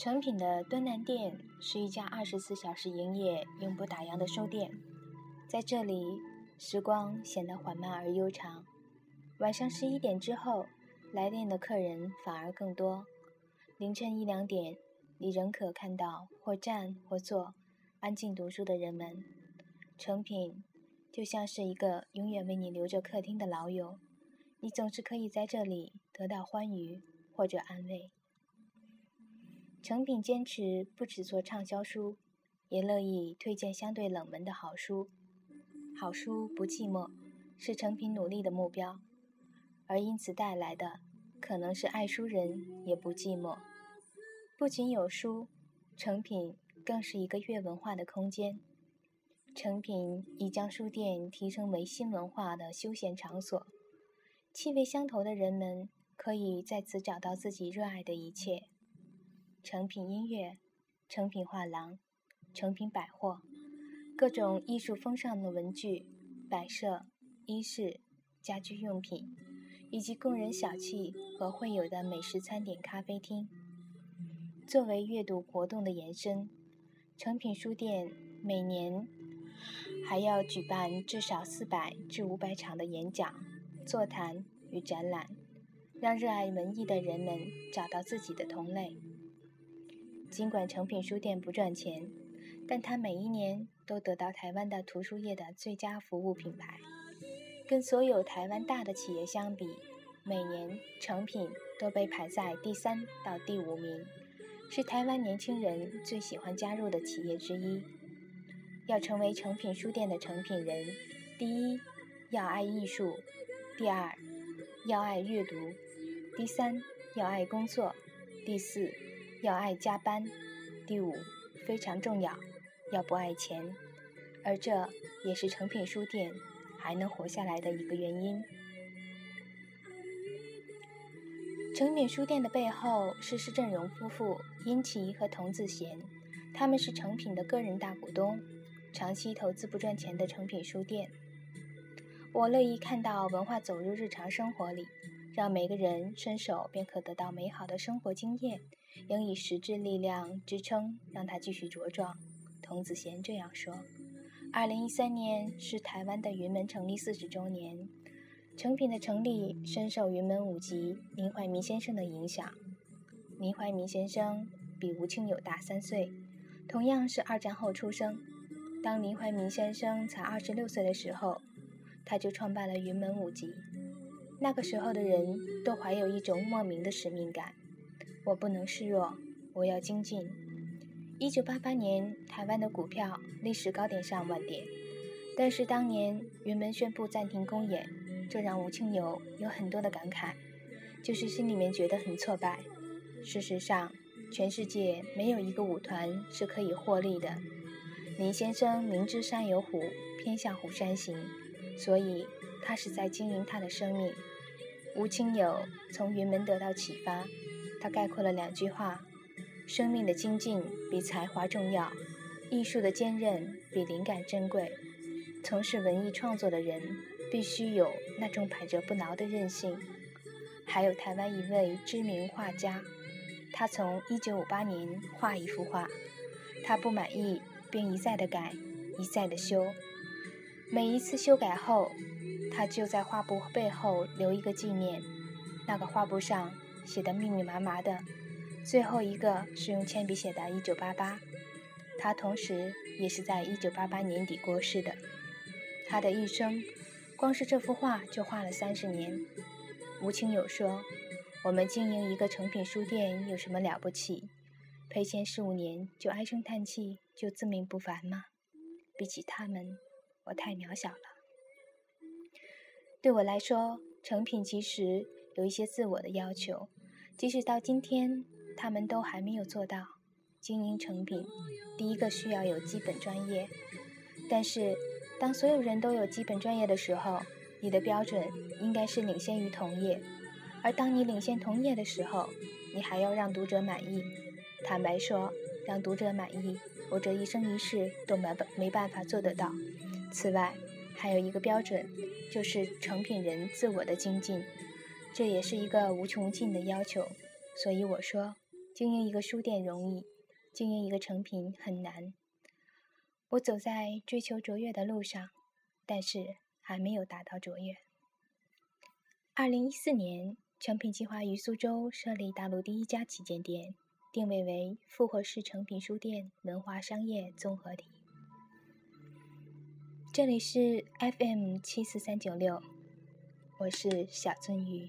成品的敦南店是一家二十四小时营业、永不打烊的书店，在这里，时光显得缓慢而悠长。晚上十一点之后，来店的客人反而更多。凌晨一两点，你仍可看到或站或坐，安静读书的人们。成品就像是一个永远为你留着客厅的老友，你总是可以在这里得到欢愉或者安慰。诚品坚持不只做畅销书，也乐意推荐相对冷门的好书。好书不寂寞，是诚品努力的目标，而因此带来的，可能是爱书人也不寂寞。不仅有书，诚品更是一个阅文化的空间。诚品已将书店提升为新文化的休闲场所，气味相投的人们可以在此找到自己热爱的一切。成品音乐、成品画廊、成品百货，各种艺术风尚的文具、摆设、衣饰、家居用品，以及供人小憩和会友的美食餐点、咖啡厅。作为阅读活动的延伸，诚品书店每年还要举办至少四百至五百场的演讲、座谈与展览，让热爱文艺的人们找到自己的同类。尽管诚品书店不赚钱，但它每一年都得到台湾的图书业的最佳服务品牌。跟所有台湾大的企业相比，每年诚品都被排在第三到第五名，是台湾年轻人最喜欢加入的企业之一。要成为诚品书店的诚品人，第一要爱艺术，第二要爱阅读，第三要爱工作，第四。要爱加班，第五非常重要，要不爱钱，而这也是诚品书店还能活下来的一个原因。诚品书店的背后是施正荣夫妇殷琦和童子贤，他们是诚品的个人大股东，长期投资不赚钱的诚品书店。我乐意看到文化走入日常生活里。让每个人伸手便可得到美好的生活经验，应以实质力量支撑，让他继续茁壮。童子贤这样说。二零一三年是台湾的云门成立四十周年，成品的成立深受云门舞集林怀民先生的影响。林怀民先生比吴清友大三岁，同样是二战后出生。当林怀民先生才二十六岁的时候，他就创办了云门舞集。那个时候的人都怀有一种莫名的使命感，我不能示弱，我要精进。一九八八年，台湾的股票历史高点上万点，但是当年云门宣布暂停公演，这让吴清友有很多的感慨，就是心里面觉得很挫败。事实上，全世界没有一个舞团是可以获利的。林先生明知山有虎，偏向虎山行，所以他是在经营他的生命。吴清友从云门得到启发，他概括了两句话：生命的精进比才华重要，艺术的坚韧比灵感珍贵。从事文艺创作的人必须有那种百折不挠的韧性。还有台湾一位知名画家，他从1958年画一幅画，他不满意便一再的改，一再的修，每一次修改后。他就在画布背后留一个纪念，那个画布上写的密密麻麻的，最后一个是用铅笔写的“一九八八”。他同时也是在一九八八年底过世的。他的一生，光是这幅画就画了三十年。吴清友说：“我们经营一个成品书店有什么了不起？赔钱十五年就唉声叹气，就自命不凡吗？比起他们，我太渺小了。”对我来说，成品其实有一些自我的要求，即使到今天，他们都还没有做到。经营成品，第一个需要有基本专业，但是当所有人都有基本专业的时候，你的标准应该是领先于同业。而当你领先同业的时候，你还要让读者满意。坦白说，让读者满意，我这一生一世都没办没办法做得到。此外，还有一个标准，就是成品人自我的精进，这也是一个无穷尽的要求。所以我说，经营一个书店容易，经营一个成品很难。我走在追求卓越的路上，但是还没有达到卓越。二零一四年，成品计划于苏州设立大陆第一家旗舰店，定位为复合式成品书店文化商业综合体。这里是 FM 七四三九六，我是小鳟鱼。